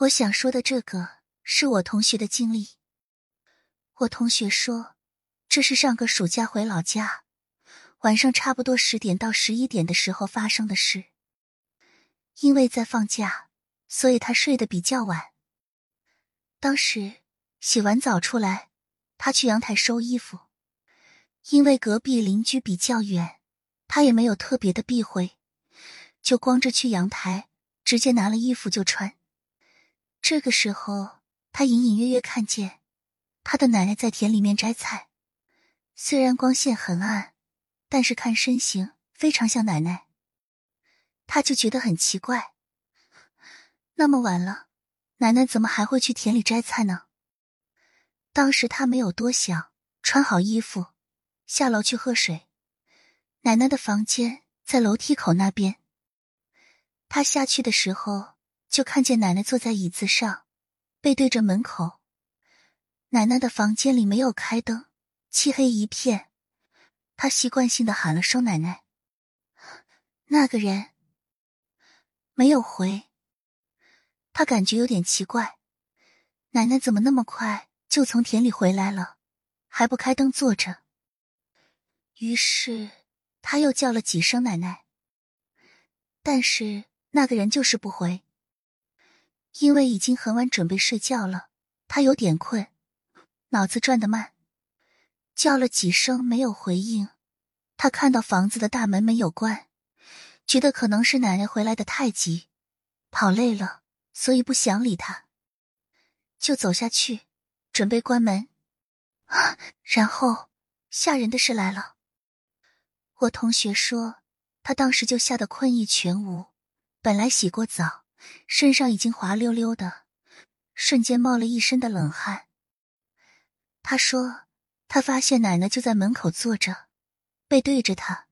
我想说的这个是我同学的经历。我同学说，这是上个暑假回老家，晚上差不多十点到十一点的时候发生的事。因为在放假，所以他睡得比较晚。当时洗完澡出来，他去阳台收衣服，因为隔壁邻居比较远，他也没有特别的避讳，就光着去阳台，直接拿了衣服就穿。这个时候，他隐隐约约看见他的奶奶在田里面摘菜。虽然光线很暗，但是看身形非常像奶奶。他就觉得很奇怪，那么晚了，奶奶怎么还会去田里摘菜呢？当时他没有多想，穿好衣服下楼去喝水。奶奶的房间在楼梯口那边。他下去的时候。就看见奶奶坐在椅子上，背对着门口。奶奶的房间里没有开灯，漆黑一片。他习惯性的喊了声“奶奶”，那个人没有回。他感觉有点奇怪，奶奶怎么那么快就从田里回来了，还不开灯坐着？于是他又叫了几声“奶奶”，但是那个人就是不回。因为已经很晚，准备睡觉了，他有点困，脑子转得慢，叫了几声没有回应。他看到房子的大门没有关，觉得可能是奶奶回来的太急，跑累了，所以不想理他，就走下去准备关门。啊！然后吓人的事来了。我同学说，他当时就吓得困意全无，本来洗过澡。身上已经滑溜溜的，瞬间冒了一身的冷汗。他说：“他发现奶奶就在门口坐着，背对着他。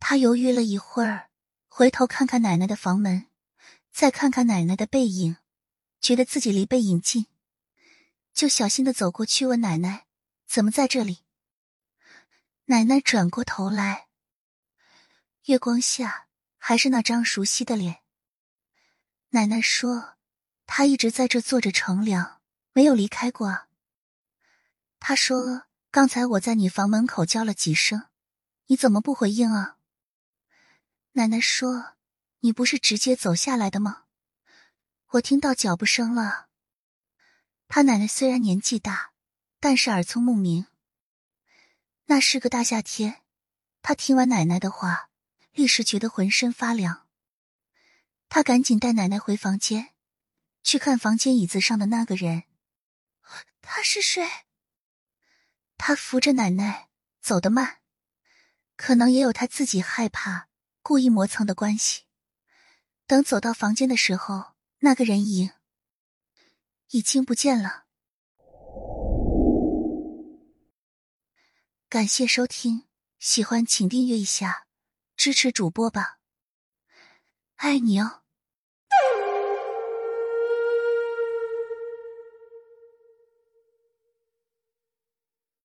他犹豫了一会儿，回头看看奶奶的房门，再看看奶奶的背影，觉得自己离背影近，就小心的走过去问奶奶：‘怎么在这里？’奶奶转过头来，月光下还是那张熟悉的脸。”奶奶说：“她一直在这坐着乘凉，没有离开过。”她说：“刚才我在你房门口叫了几声，你怎么不回应啊？”奶奶说：“你不是直接走下来的吗？我听到脚步声了。”他奶奶虽然年纪大，但是耳聪目明。那是个大夏天，他听完奶奶的话，立时觉得浑身发凉。他赶紧带奶奶回房间，去看房间椅子上的那个人。他是谁？他扶着奶奶走得慢，可能也有他自己害怕、故意磨蹭的关系。等走到房间的时候，那个人影已经不见了。感谢收听，喜欢请订阅一下，支持主播吧。爱你哦。